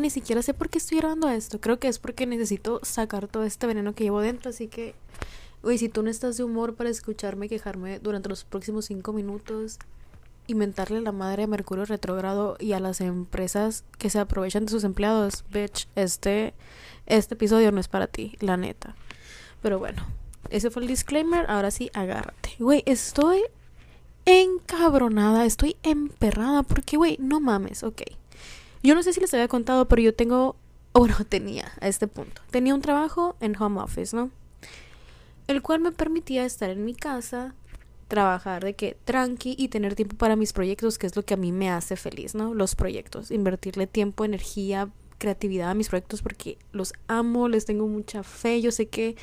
Ni siquiera sé por qué estoy grabando esto. Creo que es porque necesito sacar todo este veneno que llevo dentro. Así que, güey, si tú no estás de humor para escucharme quejarme durante los próximos cinco minutos, inventarle la madre a Mercurio retrógrado y a las empresas que se aprovechan de sus empleados, bitch, este, este episodio no es para ti, la neta. Pero bueno, ese fue el disclaimer. Ahora sí, agárrate. Güey, estoy encabronada, estoy emperrada porque, güey, no mames, ok. Yo no sé si les había contado, pero yo tengo, bueno, tenía a este punto, tenía un trabajo en home office, ¿no? El cual me permitía estar en mi casa, trabajar de que tranqui y tener tiempo para mis proyectos, que es lo que a mí me hace feliz, ¿no? Los proyectos, invertirle tiempo, energía, creatividad a mis proyectos porque los amo, les tengo mucha fe, yo sé que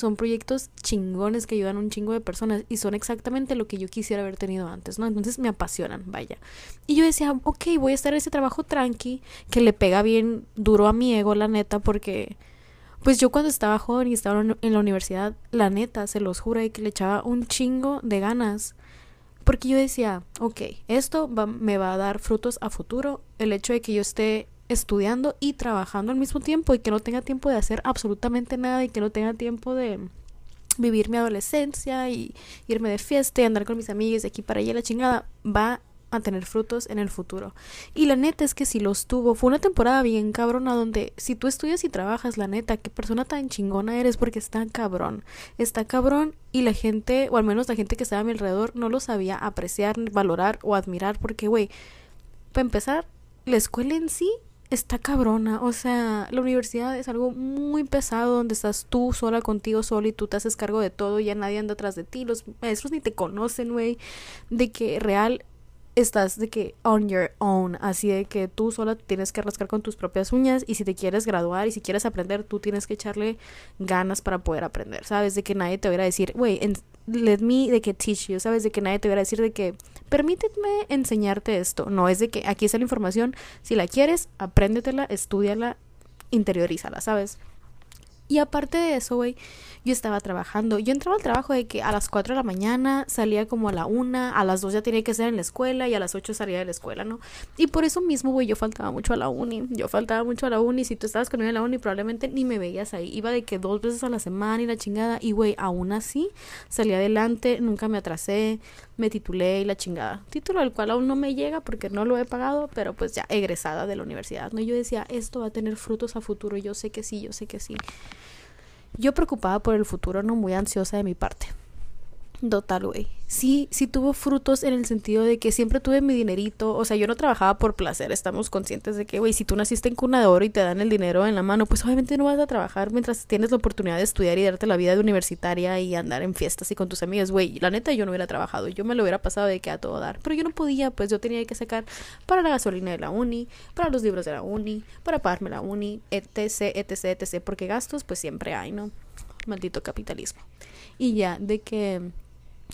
son proyectos chingones que ayudan a un chingo de personas y son exactamente lo que yo quisiera haber tenido antes, ¿no? Entonces me apasionan, vaya. Y yo decía, ok, voy a estar en ese trabajo tranqui, que le pega bien duro a mi ego, la neta, porque pues yo cuando estaba joven y estaba en la universidad, la neta, se los juro, que le echaba un chingo de ganas. Porque yo decía, ok, esto me va a dar frutos a futuro. El hecho de que yo esté estudiando y trabajando al mismo tiempo y que no tenga tiempo de hacer absolutamente nada y que no tenga tiempo de vivir mi adolescencia y irme de fiesta y andar con mis amigos de aquí para allá la chingada va a tener frutos en el futuro. Y la neta es que si los tuvo, fue una temporada bien cabrona donde si tú estudias y trabajas, la neta, qué persona tan chingona eres porque está cabrón. Está cabrón y la gente, o al menos la gente que estaba a mi alrededor, no lo sabía apreciar, valorar o admirar porque, güey, para empezar, la escuela en sí está cabrona. O sea, la universidad es algo muy pesado donde estás tú sola contigo sola y tú te haces cargo de todo y ya nadie anda atrás de ti. Los maestros ni te conocen, güey. De que real estás de que on your own, así de que tú sola tienes que rascar con tus propias uñas y si te quieres graduar y si quieres aprender, tú tienes que echarle ganas para poder aprender, ¿sabes? De que nadie te va a decir, güey, let me de que teach you, ¿sabes? De que nadie te va a decir de que permíteme enseñarte esto. No, es de que aquí está la información, si la quieres, apréndetela, estudiala, interiorízala, ¿sabes? Y aparte de eso, güey, yo estaba trabajando. Yo entraba al trabajo de que a las 4 de la mañana salía como a la 1, a las 2 ya tenía que estar en la escuela y a las 8 salía de la escuela, ¿no? Y por eso mismo, güey, yo faltaba mucho a la uni. Yo faltaba mucho a la uni. Si tú estabas conmigo en la uni, probablemente ni me veías ahí. Iba de que dos veces a la semana y la chingada. Y, güey, aún así salí adelante, nunca me atrasé, me titulé y la chingada. Título al cual aún no me llega porque no lo he pagado, pero pues ya egresada de la universidad, ¿no? yo decía, esto va a tener frutos a futuro. Yo sé que sí, yo sé que sí. Yo preocupada por el futuro, no muy ansiosa de mi parte. Total, güey. Sí, sí tuvo frutos en el sentido de que siempre tuve mi dinerito. O sea, yo no trabajaba por placer. Estamos conscientes de que, güey, si tú naciste en cuna y te dan el dinero en la mano, pues obviamente no vas a trabajar mientras tienes la oportunidad de estudiar y darte la vida de universitaria y andar en fiestas y con tus amigas. Güey, la neta yo no hubiera trabajado. Yo me lo hubiera pasado de que a todo dar. Pero yo no podía, pues yo tenía que sacar para la gasolina de la uni, para los libros de la uni, para pagarme la uni, etc, etc, etc. Porque gastos, pues siempre hay, ¿no? Maldito capitalismo. Y ya, de que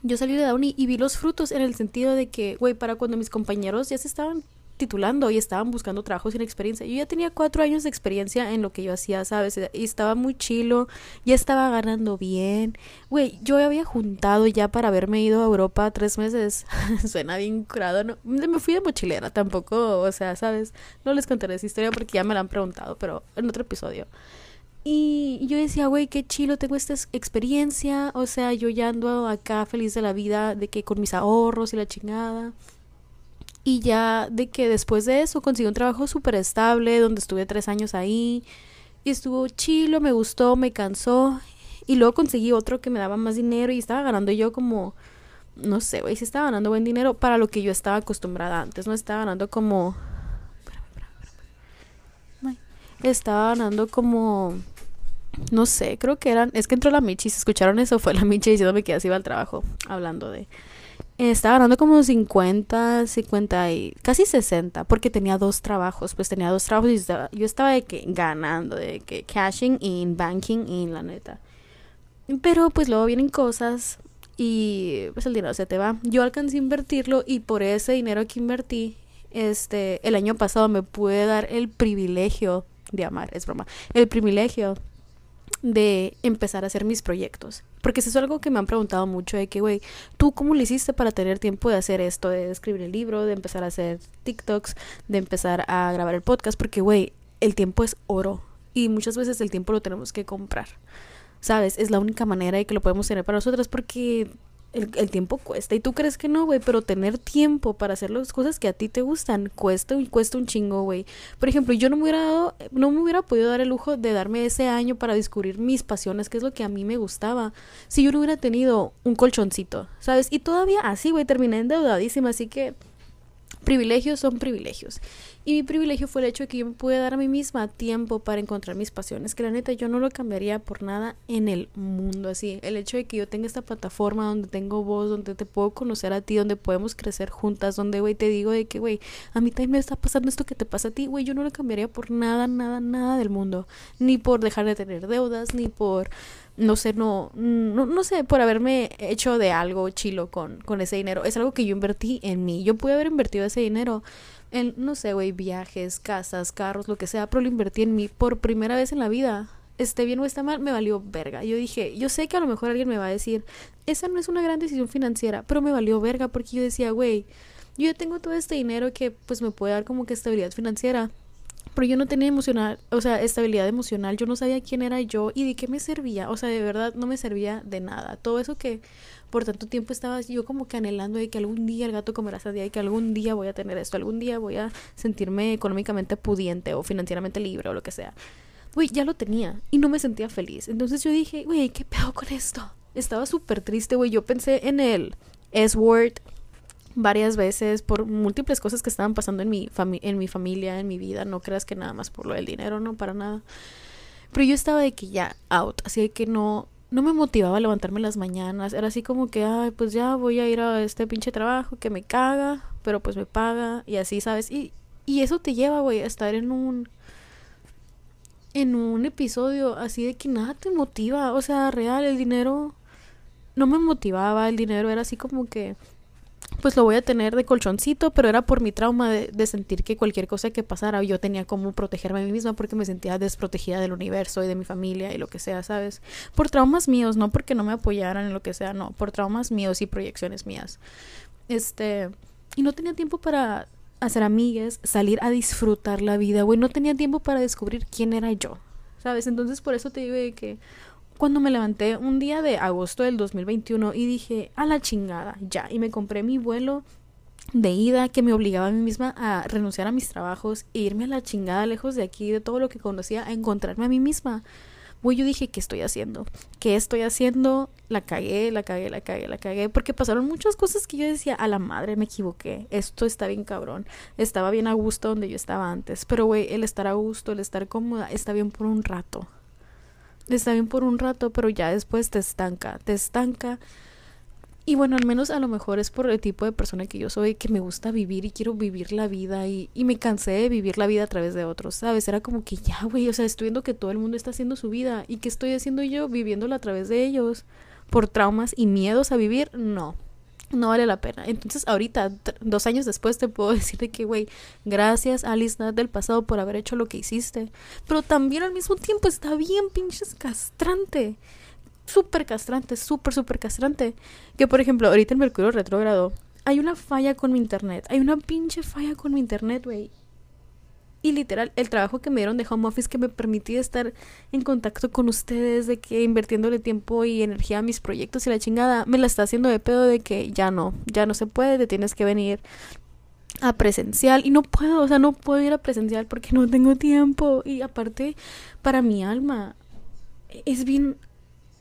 yo salí de uni y vi los frutos en el sentido de que, güey, para cuando mis compañeros ya se estaban titulando y estaban buscando trabajo sin experiencia. Yo ya tenía cuatro años de experiencia en lo que yo hacía, ¿sabes? Y estaba muy chilo, ya estaba ganando bien. Güey, yo había juntado ya para haberme ido a Europa tres meses. Suena bien curado, ¿no? Me fui de mochilera tampoco, o sea, ¿sabes? No les contaré esa historia porque ya me la han preguntado, pero en otro episodio. Y yo decía, güey, qué chilo, tengo esta experiencia. O sea, yo ya ando acá feliz de la vida, de que con mis ahorros y la chingada. Y ya de que después de eso conseguí un trabajo súper estable, donde estuve tres años ahí. Y estuvo chilo, me gustó, me cansó. Y luego conseguí otro que me daba más dinero y estaba ganando yo como, no sé, güey, si estaba ganando buen dinero para lo que yo estaba acostumbrada antes. No estaba ganando como... Estaba ganando como no sé, creo que eran, es que entró la Michi, si escucharon eso, fue la Michi diciéndome que así iba al trabajo, hablando de... estaba ganando como 50, 50 y casi 60, porque tenía dos trabajos, pues tenía dos trabajos y yo estaba de que ganando, de que cashing in, banking in, la neta. Pero pues luego vienen cosas y pues el dinero se te va. Yo alcancé a invertirlo y por ese dinero que invertí, este, el año pasado me pude dar el privilegio de amar, es broma, el privilegio de empezar a hacer mis proyectos. Porque eso es algo que me han preguntado mucho de que, güey, ¿tú cómo le hiciste para tener tiempo de hacer esto, de escribir el libro, de empezar a hacer TikToks, de empezar a grabar el podcast? Porque, güey, el tiempo es oro y muchas veces el tiempo lo tenemos que comprar. ¿Sabes? Es la única manera de que lo podemos tener para nosotras porque el, tiempo cuesta. Y tú crees que no, güey, pero tener tiempo para hacer las cosas que a ti te gustan cuesta, cuesta un chingo, güey. Por ejemplo, yo no me hubiera dado, no me hubiera podido dar el lujo de darme ese año para descubrir mis pasiones, que es lo que a mí me gustaba, si yo no hubiera tenido un colchoncito, ¿sabes? Y todavía así, güey, terminé endeudadísima, así que privilegios son privilegios. Y mi privilegio fue el hecho de que yo me pude dar a mí misma tiempo para encontrar mis pasiones, que la neta yo no lo cambiaría por nada en el mundo. Así, el hecho de que yo tenga esta plataforma donde tengo voz, donde te puedo conocer a ti, donde podemos crecer juntas, donde, güey, te digo de que, güey, a mí también me está pasando esto que te pasa a ti, güey, yo no lo cambiaría por nada, nada, nada del mundo. Ni por dejar de tener deudas, ni por no sé, no, no, no, sé, por haberme hecho de algo chilo con, con ese dinero. Es algo que yo invertí en mí. Yo pude haber invertido ese dinero en, no sé, güey, viajes, casas, carros, lo que sea, pero lo invertí en mí por primera vez en la vida. Esté bien o está mal, me valió verga. Yo dije, yo sé que a lo mejor alguien me va a decir, esa no es una gran decisión financiera, pero me valió verga porque yo decía, güey, yo ya tengo todo este dinero que pues me puede dar como que estabilidad financiera pero yo no tenía emocional, o sea, estabilidad emocional, yo no sabía quién era yo y de qué me servía, o sea, de verdad no me servía de nada. Todo eso que por tanto tiempo estaba yo como que anhelando de que algún día el gato comerá día y que algún día voy a tener esto, algún día voy a sentirme económicamente pudiente o financieramente libre o lo que sea. Güey, ya lo tenía y no me sentía feliz. Entonces yo dije, güey, ¿qué pedo con esto? Estaba súper triste, güey. Yo pensé en el S-word varias veces por múltiples cosas que estaban pasando en mi, en mi familia, en mi vida. No creas que nada más por lo del dinero, no, para nada. Pero yo estaba de que ya out, así de que no, no me motivaba a levantarme las mañanas. Era así como que, ay, pues ya voy a ir a este pinche trabajo que me caga, pero pues me paga y así, ¿sabes? Y, y eso te lleva, güey, a estar en un en un episodio así de que nada te motiva, o sea, real, el dinero no me motivaba, el dinero era así como que pues lo voy a tener de colchoncito, pero era por mi trauma de, sentir que cualquier cosa que pasara yo tenía como protegerme a mí misma porque me sentía desprotegida del universo y de mi familia y lo que sea, ¿sabes? Por traumas míos, no porque no me apoyaran en lo que sea, no, por traumas míos y proyecciones mías. Este, y no tenía tiempo para hacer amigas, salir a disfrutar la vida, güey, no tenía tiempo para descubrir quién era yo, ¿sabes? Entonces por eso te digo que cuando me levanté un día de agosto del 2021 y dije, a la chingada, ya, y me compré mi vuelo de ida que me obligaba a mí misma a renunciar a mis trabajos e irme a la chingada lejos de aquí, de todo lo que conocía, a encontrarme a mí misma. Pues yo dije, ¿qué estoy haciendo? ¿Qué estoy haciendo? La cagué, la cagué, la cagué, la cagué. Porque pasaron muchas cosas que yo decía, a la madre, me equivoqué. Esto está bien cabrón. Estaba bien a gusto donde yo estaba antes. Pero, güey, el estar a gusto, el estar cómoda, está bien por un rato está bien por un rato, pero ya después te estanca, te estanca. Y bueno, al menos a lo mejor es por el tipo de persona que yo soy, que me gusta vivir y quiero vivir la vida y, y me cansé de vivir la vida a través de otros, ¿sabes? Era como que ya, güey, o sea, estoy viendo que todo el mundo está haciendo su vida y ¿qué estoy haciendo yo viviéndola a través de ellos? ¿Por traumas y miedos a vivir? No no vale la pena. Entonces, ahorita, dos años después, te puedo decir de que, güey, gracias Alice Nat del pasado por haber hecho lo que hiciste. Pero también al mismo tiempo está bien pinches castrante. Súper castrante, súper, súper castrante. Que, por ejemplo, ahorita en Mercurio retrógrado, hay una falla con mi internet. Hay una pinche falla con mi internet, güey. Y literal, el trabajo que me dieron de home office que me permitía estar en contacto con ustedes, de que invirtiéndole tiempo y energía a mis proyectos y la chingada, me la está haciendo de pedo de que ya no, ya no se puede, te tienes que venir a presencial. Y no puedo, o sea, no puedo ir a presencial porque no tengo tiempo. Y aparte para mi alma es bien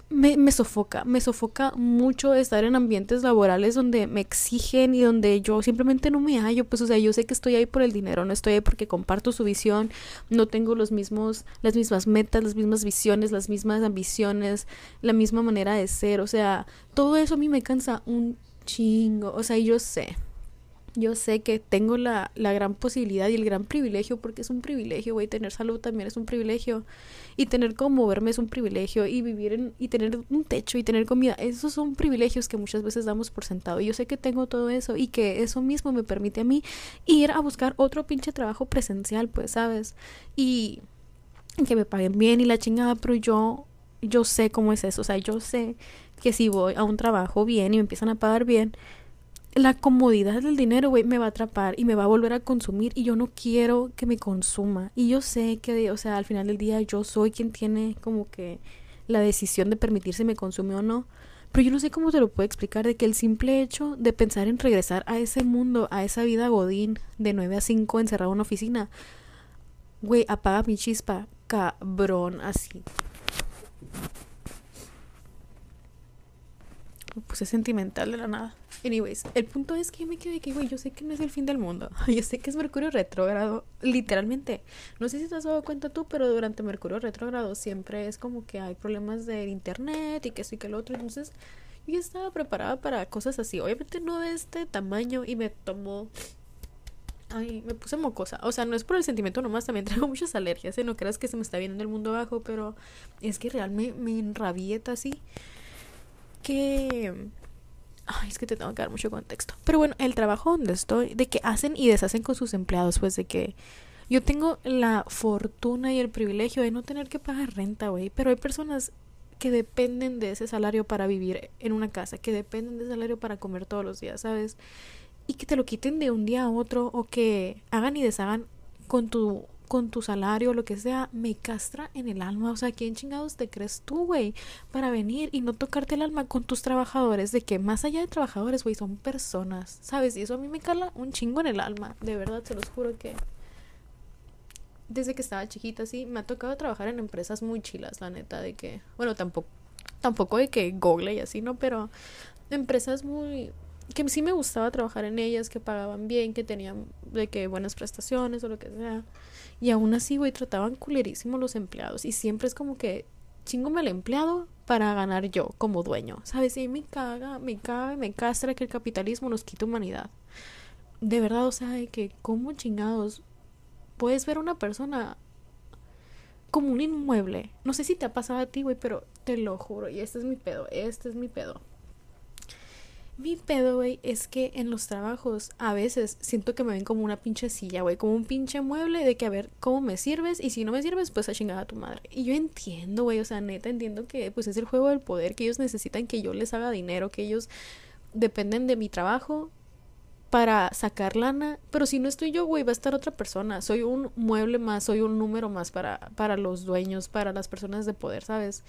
me, me, sofoca, me sofoca mucho estar en ambientes laborales donde me exigen y donde yo simplemente no me hallo, pues o sea, yo sé que estoy ahí por el dinero, no estoy ahí porque comparto su visión, no tengo los mismos, las mismas metas, las mismas visiones, las mismas ambiciones, la misma manera de ser, o sea, todo eso a mí me cansa un chingo, o sea, yo sé, yo sé que tengo la, la gran posibilidad y el gran privilegio, porque es un privilegio, güey, tener salud también es un privilegio, y tener cómo moverme es un privilegio, y vivir en, y tener un techo y tener comida, esos son privilegios que muchas veces damos por sentado, y yo sé que tengo todo eso, y que eso mismo me permite a mí ir a buscar otro pinche trabajo presencial, pues, ¿sabes? Y que me paguen bien y la chingada, pero yo, yo sé cómo es eso, o sea, yo sé que si voy a un trabajo bien y me empiezan a pagar bien, la comodidad del dinero, güey, me va a atrapar y me va a volver a consumir y yo no quiero que me consuma. Y yo sé que, o sea, al final del día yo soy quien tiene como que la decisión de permitirse me consume o no. Pero yo no sé cómo te lo puedo explicar de que el simple hecho de pensar en regresar a ese mundo, a esa vida godín de 9 a 5 encerrado en una oficina, güey, apaga mi chispa, cabrón, así. Me puse sentimental de la nada. Anyways, el punto es que yo me quedé que, güey, yo sé que no es el fin del mundo. Yo sé que es Mercurio retrógrado, literalmente. No sé si te has dado cuenta tú, pero durante Mercurio retrógrado siempre es como que hay problemas de internet y que sí que lo otro. Entonces, yo estaba preparada para cosas así. Obviamente no de este tamaño y me tomó Ay, me puse mocosa. O sea, no es por el sentimiento nomás, también traigo muchas alergias. ¿eh? No creas que se me está viendo el mundo abajo, pero es que realmente me enrabieta así que... Ay, es que te tengo que dar mucho contexto. Pero bueno, el trabajo donde estoy, de que hacen y deshacen con sus empleados, pues de que yo tengo la fortuna y el privilegio de no tener que pagar renta, güey. Pero hay personas que dependen de ese salario para vivir en una casa, que dependen de ese salario para comer todos los días, ¿sabes? Y que te lo quiten de un día a otro o que hagan y deshagan con tu con tu salario lo que sea, me castra en el alma. O sea, ¿quién chingados te crees tú, güey? Para venir y no tocarte el alma con tus trabajadores. De que más allá de trabajadores, güey, son personas, ¿sabes? Y eso a mí me cala un chingo en el alma. De verdad, se los juro que. Desde que estaba chiquita, sí, me ha tocado trabajar en empresas muy chilas, la neta, de que. Bueno, tampoco. Tampoco de que Google y así, ¿no? Pero empresas muy que sí me gustaba trabajar en ellas, que pagaban bien, que tenían de que buenas prestaciones o lo que sea. Y aún así, güey, trataban culerísimo los empleados. Y siempre es como que chingome al empleado para ganar yo como dueño. ¿Sabes? Y me caga, me caga, me castra que el capitalismo nos quita humanidad. De verdad, o sea, de que como chingados puedes ver a una persona como un inmueble. No sé si te ha pasado a ti, güey, pero te lo juro. Y este es mi pedo, este es mi pedo. Mi pedo, güey, es que en los trabajos a veces siento que me ven como una pinche silla, güey, como un pinche mueble de que a ver cómo me sirves y si no me sirves, pues a chingar a tu madre. Y yo entiendo, güey, o sea, neta entiendo que pues es el juego del poder, que ellos necesitan que yo les haga dinero, que ellos dependen de mi trabajo para sacar lana, pero si no estoy yo, güey, va a estar otra persona. Soy un mueble más, soy un número más para para los dueños, para las personas de poder, ¿sabes?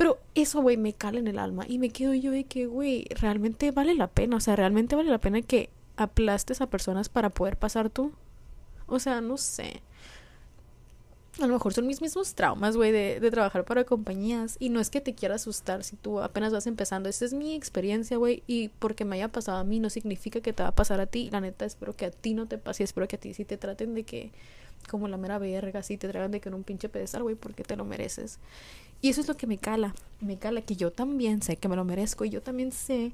Pero eso, güey, me cala en el alma. Y me quedo yo de que, güey, realmente vale la pena. O sea, realmente vale la pena que aplastes a personas para poder pasar tú. O sea, no sé. A lo mejor son mis mismos traumas, güey, de, de, trabajar para compañías. Y no es que te quiera asustar si tú apenas vas empezando. Esa es mi experiencia, güey. Y porque me haya pasado a mí no significa que te va a pasar a ti. La neta, espero que a ti no te pase. Espero que a ti sí te traten de que, como la mera verga, así te traigan de que en un pinche pedestal, güey, porque te lo mereces. Y eso es lo que me cala, me cala que yo también sé que me lo merezco y yo también sé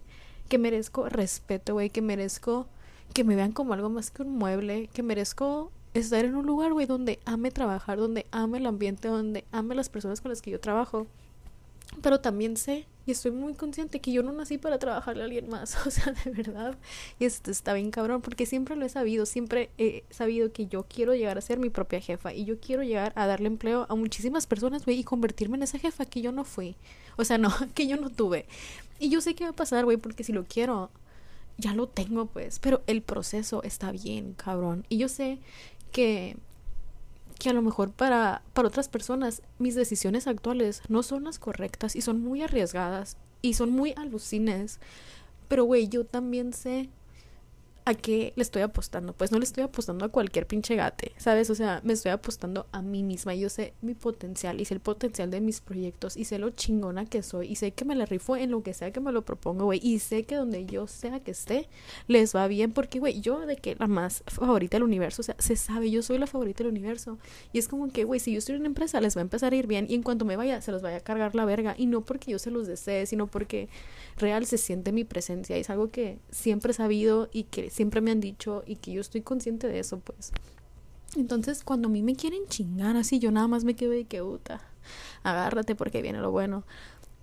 que merezco respeto, güey, que merezco que me vean como algo más que un mueble, que merezco estar en un lugar, güey, donde ame trabajar, donde ame el ambiente, donde ame las personas con las que yo trabajo. Pero también sé y estoy muy consciente que yo no nací para trabajarle a alguien más, o sea, de verdad. Y esto está bien cabrón, porque siempre lo he sabido, siempre he sabido que yo quiero llegar a ser mi propia jefa y yo quiero llegar a darle empleo a muchísimas personas, güey, y convertirme en esa jefa que yo no fui. O sea, no, que yo no tuve. Y yo sé qué va a pasar, güey, porque si lo quiero, ya lo tengo, pues. Pero el proceso está bien, cabrón. Y yo sé que que a lo mejor para, para otras personas mis decisiones actuales no son las correctas y son muy arriesgadas y son muy alucines. Pero, güey, yo también sé a qué le estoy apostando. Pues no le estoy apostando a cualquier pinche gate, ¿sabes? O sea, me estoy apostando a mí misma. Yo sé mi potencial y sé el potencial de mis proyectos y sé lo chingona que soy y sé que me la rifo en lo que sea que me lo propongo, güey. Y sé que donde yo sea que esté, les va bien porque, güey, yo de que la más favorita del universo, o sea, se sabe, yo soy la favorita del universo. Y es como que, güey, si yo estoy en una empresa, les va a empezar a ir bien y en cuanto me vaya, se los vaya a cargar la verga. Y no porque yo se los desee, sino porque real se siente mi presencia. Y es algo que siempre he sabido y que siempre me han dicho y que yo estoy consciente de eso, pues. Entonces, cuando a mí me quieren chingar así, yo nada más me quedo de que, puta, agárrate porque viene lo bueno.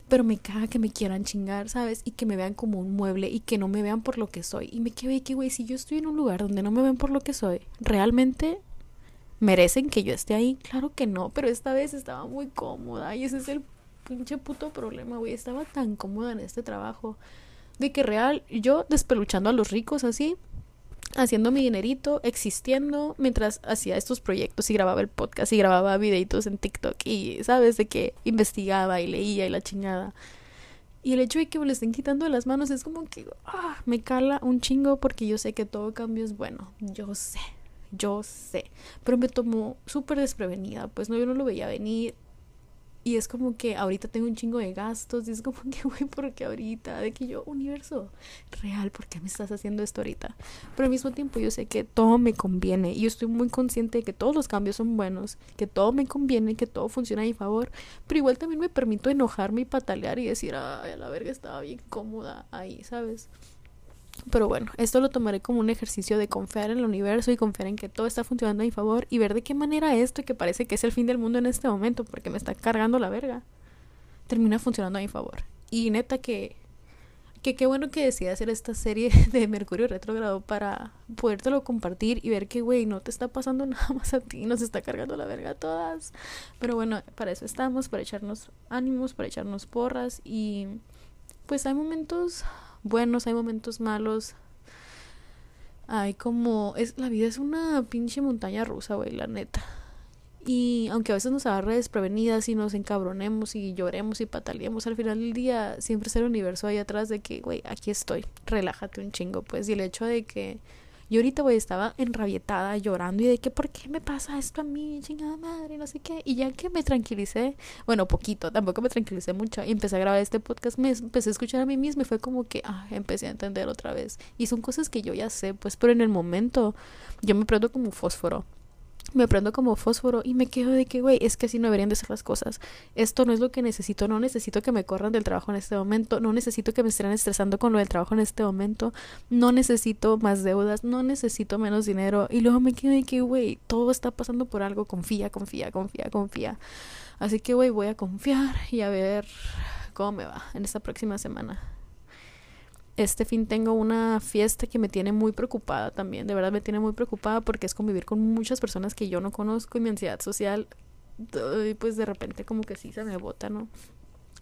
Pero me caga que me quieran chingar, ¿sabes? Y que me vean como un mueble y que no me vean por lo que soy. Y me quedo de que, güey, si yo estoy en un lugar donde no me ven por lo que soy, ¿realmente merecen que yo esté ahí? Claro que no, pero esta vez estaba muy cómoda y ese es el pinche puto problema, güey. Estaba tan cómoda en este trabajo De que real, yo despeluchando a los ricos así, haciendo mi dinerito, existiendo, mientras hacía estos proyectos y grababa el podcast y grababa videitos en TikTok y, ¿sabes? De que investigaba y leía y la chingada. Y el hecho de que me lo estén quitando de las manos es como que ah, me cala un chingo porque yo sé que todo cambio es bueno. Yo sé, yo sé. Pero me tomó súper desprevenida. Pues no, yo no lo veía venir. Y es como que ahorita tengo un chingo de gastos. Y es como que, güey, ¿por qué ahorita? De que yo, universo real, ¿por qué me estás haciendo esto ahorita? Pero al mismo tiempo yo sé que todo me conviene. Y yo estoy muy consciente de que todos los cambios son buenos. Que todo me conviene, que todo funciona a mi favor. Pero igual también me permito enojarme y patalear y decir, ay, a la verga estaba bien cómoda ahí, ¿sabes? Pero bueno, esto lo tomaré como un ejercicio de confiar en el universo y confiar en que todo está funcionando a mi favor y ver de qué manera esto que parece que es el fin del mundo en este momento porque me está cargando la verga, termina funcionando a mi favor. Y neta que que qué bueno que decidí hacer esta serie de Mercurio retrógrado para podértelo compartir y ver que, güey, no te está pasando nada más a ti, nos está cargando la verga a todas. Pero bueno, para eso estamos, para echarnos ánimos, para echarnos porras y pues hay momentos buenos, hay momentos malos. Hay como es la vida es una pinche montaña rusa, güey, la neta. Y aunque a veces nos agarre desprevenidas y nos encabronemos y lloremos y pataleemos, al final del día siempre está el universo ahí atrás de que, güey, aquí estoy, relájate un chingo, pues. Y el hecho de que yo ahorita, güey, estaba enrabietada, llorando y de que, ¿por qué me pasa esto a mí? Chingada madre, no sé qué. Y ya que me tranquilicé, bueno, poquito, tampoco me tranquilicé mucho, y empecé a grabar este podcast, me empecé a escuchar a mí misma y fue como que, ah, empecé a entender otra vez. Y son cosas que yo ya sé, pues, pero en el momento yo me prendo como fósforo me prendo como fósforo y me quedo de que, güey, es que así no deberían de ser las cosas. Esto no es lo que necesito, no necesito que me corran del trabajo en este momento, no necesito que me estén estresando con lo del trabajo en este momento, no necesito más deudas, no necesito menos dinero. Y luego me quedo de que, güey, todo está pasando por algo, confía, confía, confía, confía. Así que, güey, voy a confiar y a ver cómo me va en esta próxima semana este fin tengo una fiesta que me tiene muy preocupada también, de verdad me tiene muy preocupada porque es convivir con muchas personas que yo no conozco y mi ansiedad social, pues de repente como que sí se me bota, ¿no?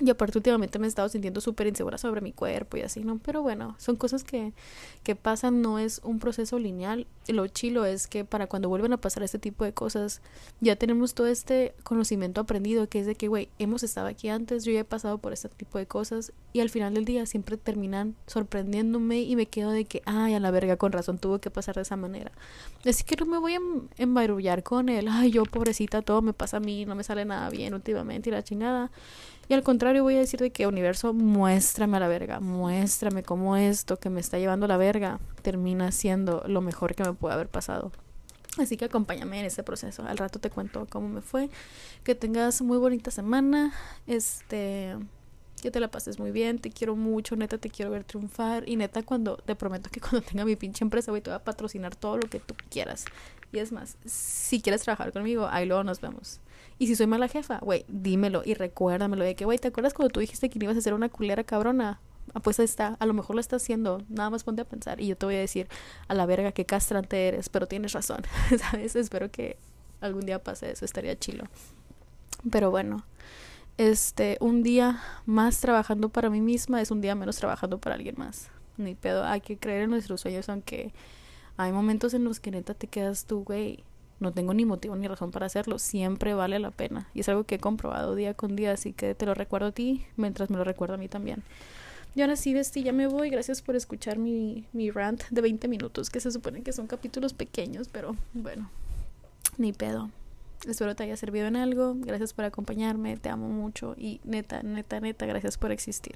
Y aparte últimamente me he estado sintiendo súper insegura sobre mi cuerpo y así, ¿no? Pero bueno, son cosas que, que pasan, no es un proceso lineal. Lo chilo es que para cuando vuelven a pasar este tipo de cosas, ya tenemos todo este conocimiento aprendido, que es de que, güey, hemos estado aquí antes, yo ya he pasado por este tipo de cosas y al final del día siempre terminan sorprendiéndome y me quedo de que, ay, a la verga, con razón tuvo que pasar de esa manera. Así que no me voy a embarullar con él, ay, yo pobrecita, todo me pasa a mí, no me sale nada bien últimamente y la chingada. Y al contrario, voy a decir de que universo, muéstrame a la verga, muéstrame cómo esto que me está llevando a la verga termina siendo lo mejor que me puede haber pasado. Así que acompáñame en ese proceso. Al rato te cuento cómo me fue. Que tengas muy bonita semana. Este que te la pases muy bien, te quiero mucho, neta te quiero ver triunfar y neta cuando te prometo que cuando tenga mi pinche empresa voy a patrocinar todo lo que tú quieras. Y es más, si quieres trabajar conmigo, ahí luego nos vemos. Y si soy mala jefa, güey, dímelo y recuérdamelo de que, güey, ¿te acuerdas cuando tú dijiste que ibas a hacer una culera cabrona? Ah, pues ahí está, a lo mejor lo estás haciendo, nada más ponte a pensar y yo te voy a decir, a la verga, qué castrante eres, pero tienes razón, ¿sabes? Espero que algún día pase eso, estaría chilo. Pero bueno, este, un día más trabajando para mí misma es un día menos trabajando para alguien más. Ni pedo, hay que creer en nuestros sueños, aunque hay momentos en los que neta te quedas tú, güey, no tengo ni motivo ni razón para hacerlo, siempre vale la pena. Y es algo que he comprobado día con día, así que te lo recuerdo a ti mientras me lo recuerdo a mí también. Y ahora sí, Besti, ya me voy. Gracias por escuchar mi, mi rant de 20 minutos, que se supone que son capítulos pequeños, pero bueno, ni pedo. Espero te haya servido en algo. Gracias por acompañarme, te amo mucho y neta, neta, neta, gracias por existir.